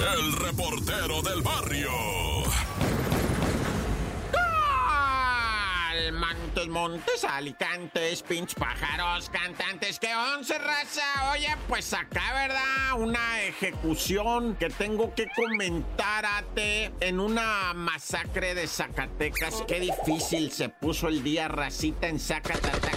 el reportero del barrio. Montes, montes, alicantes, pinch pájaros, cantantes, que once raza. Oye, pues acá, ¿verdad? Una ejecución que tengo que comentarte en una masacre de Zacatecas. Qué difícil se puso el día racita en Zacatecas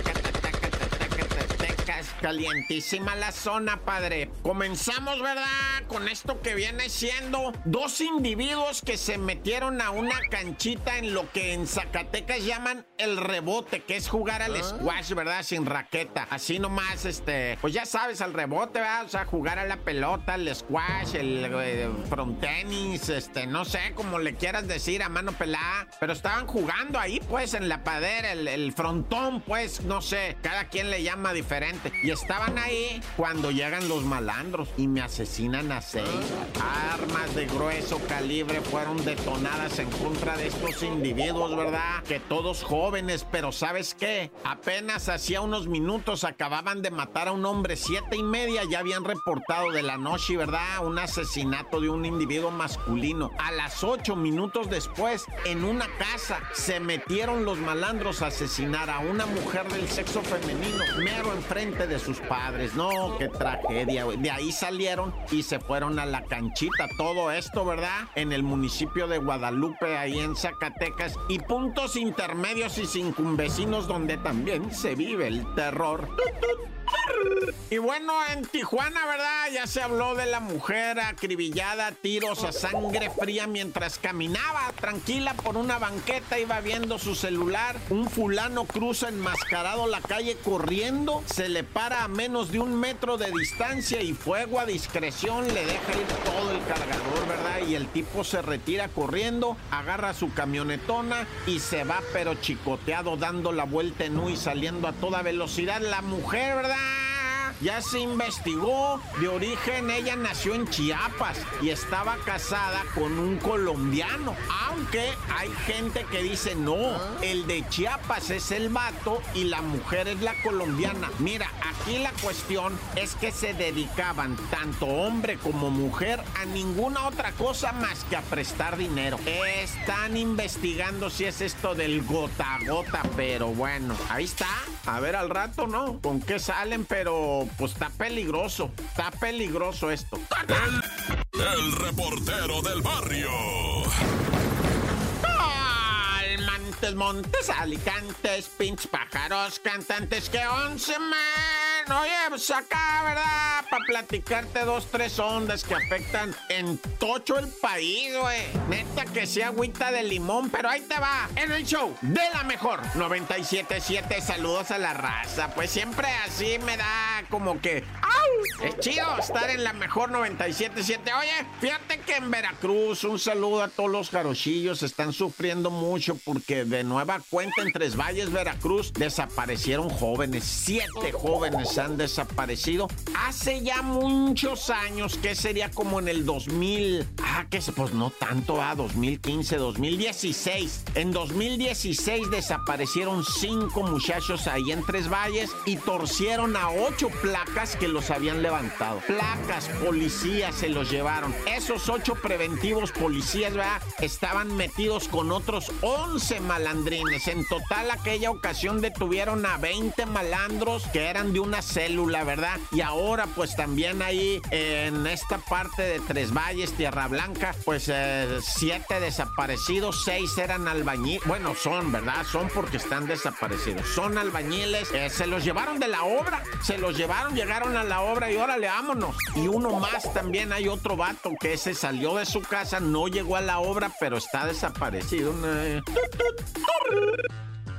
calientísima la zona, padre. Comenzamos, ¿verdad? Con esto que viene siendo dos individuos que se metieron a una canchita en lo que en Zacatecas llaman el rebote, que es jugar al ah. squash, ¿verdad? Sin raqueta. Así nomás, este, pues ya sabes, al rebote, ¿verdad? O sea, jugar a la pelota, el squash, el, eh, front tenis, este, no sé, como le quieras decir, a mano pelada. Pero estaban jugando ahí, pues, en la padera, el, el frontón, pues, no sé, cada quien le llama diferente. Y estaban ahí cuando llegan los malandros y me asesinan a seis. Armas de grueso calibre fueron detonadas en contra de estos individuos, ¿verdad? Que todos jóvenes, pero ¿sabes qué? Apenas hacía unos minutos acababan de matar a un hombre, siete y media ya habían reportado de la noche, ¿verdad? Un asesinato de un individuo masculino. A las ocho minutos después, en una casa, se metieron los malandros a asesinar a una mujer del sexo femenino, mero enfrente de sus padres. No, qué tragedia, De ahí salieron y se fueron a la canchita. Todo esto, ¿verdad? En el municipio de Guadalupe, ahí en Zacatecas. Y puntos intermedios y sin donde también se vive el terror. Y bueno, en Tijuana, ¿verdad? Ya se habló de la mujer acribillada tiros a sangre fría mientras caminaba tranquila por una banqueta, iba viendo su celular. Un fulano cruza enmascarado la calle corriendo, se le para a menos de un metro de distancia y fuego a discreción le deja ir todo el cargador, ¿verdad? Y el tipo se retira corriendo, agarra su camionetona y se va pero chicoteado dando la vuelta en U y saliendo a toda velocidad. La mujer, ¿verdad? Ya se investigó. De origen ella nació en Chiapas y estaba casada con un colombiano. Aunque hay gente que dice no, el de Chiapas es el vato y la mujer es la colombiana. Mira, aquí la cuestión es que se dedicaban tanto hombre como mujer a ninguna otra cosa más que a prestar dinero. Están investigando si es esto del gota a gota, pero bueno, ahí está. A ver al rato, ¿no? ¿Con qué salen? Pero pues está peligroso. Está peligroso esto. El, reportero del barrio. Montes, montes, alicantes, pinch pájaros, cantantes que once man. Oye, pues acá, ¿verdad? Para platicarte dos, tres ondas que afectan en tocho el país, güey. Neta que sea agüita de limón, pero ahí te va. En el show de la mejor 977, saludos a la raza. Pues siempre así me da como que es chido estar en la mejor 97.7. Oye, fíjate que en Veracruz, un saludo a todos los jarochillos, están sufriendo mucho porque de nueva cuenta en Tres Valles, Veracruz, desaparecieron jóvenes. Siete jóvenes han desaparecido hace ya muchos años, que sería como en el 2000. Ah, que pues no tanto, a 2015, 2016. En 2016 desaparecieron cinco muchachos ahí en Tres Valles y torcieron a ocho placas que los habían levantado. Placas, policías se los llevaron. Esos ocho preventivos policías, ¿verdad? Estaban metidos con otros 11 malandrines. En total, aquella ocasión detuvieron a 20 malandros que eran de una célula, ¿verdad? Y ahora, pues también ahí en esta parte de Tres Valles, Tierra Blanca, pues eh, siete desaparecidos, seis eran albañiles. Bueno, son, ¿verdad? Son porque están desaparecidos. Son albañiles. Eh, se los llevaron de la obra. Se los llevaron, llegaron a la obra y órale, vámonos. Y uno más también hay otro vato que ese salió de su casa, no llegó a la obra, pero está desaparecido.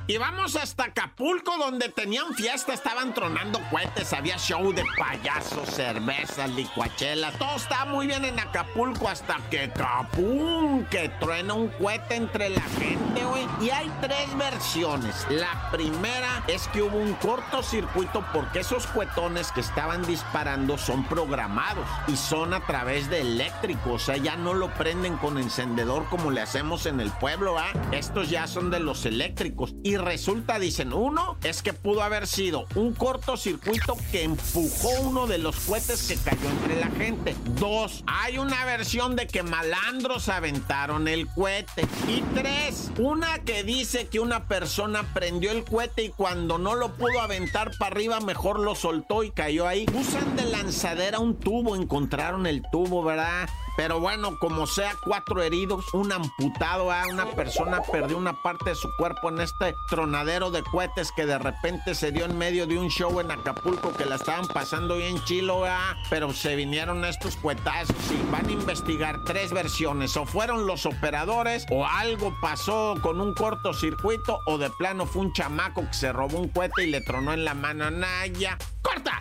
Y vamos hasta Acapulco, donde tenían fiesta, estaban tronando cohetes, había show de payasos, cervezas, licuachela. Todo estaba muy bien en Acapulco hasta que capum, que truena un cohete entre la gente, güey. Y hay tres versiones. La primera es que hubo un cortocircuito porque esos cuetones que estaban disparando son programados y son a través de eléctrico. O sea, ya no lo prenden con encendedor como le hacemos en el pueblo, ¿ah? Estos ya son de los eléctricos. Y resulta, dicen, uno, es que pudo haber sido un cortocircuito que empujó uno de los cohetes que cayó entre la gente. Dos, hay una versión de que malandros aventaron el cohete. Y tres, una que dice que una persona prendió el cohete y cuando no lo pudo aventar para arriba, mejor lo soltó y cayó ahí. Usan de lanzadera un tubo, encontraron el tubo, ¿verdad? Pero bueno, como sea, cuatro heridos, un amputado, a una persona perdió una parte de su cuerpo en este tronadero de cohetes que de repente se dio en medio de un show en Acapulco que la estaban pasando bien chilo, ¿ah? pero se vinieron estos cuetazos y van a investigar tres versiones. O fueron los operadores, o algo pasó con un cortocircuito, o de plano fue un chamaco que se robó un cohete y le tronó en la mano. Naya, corta.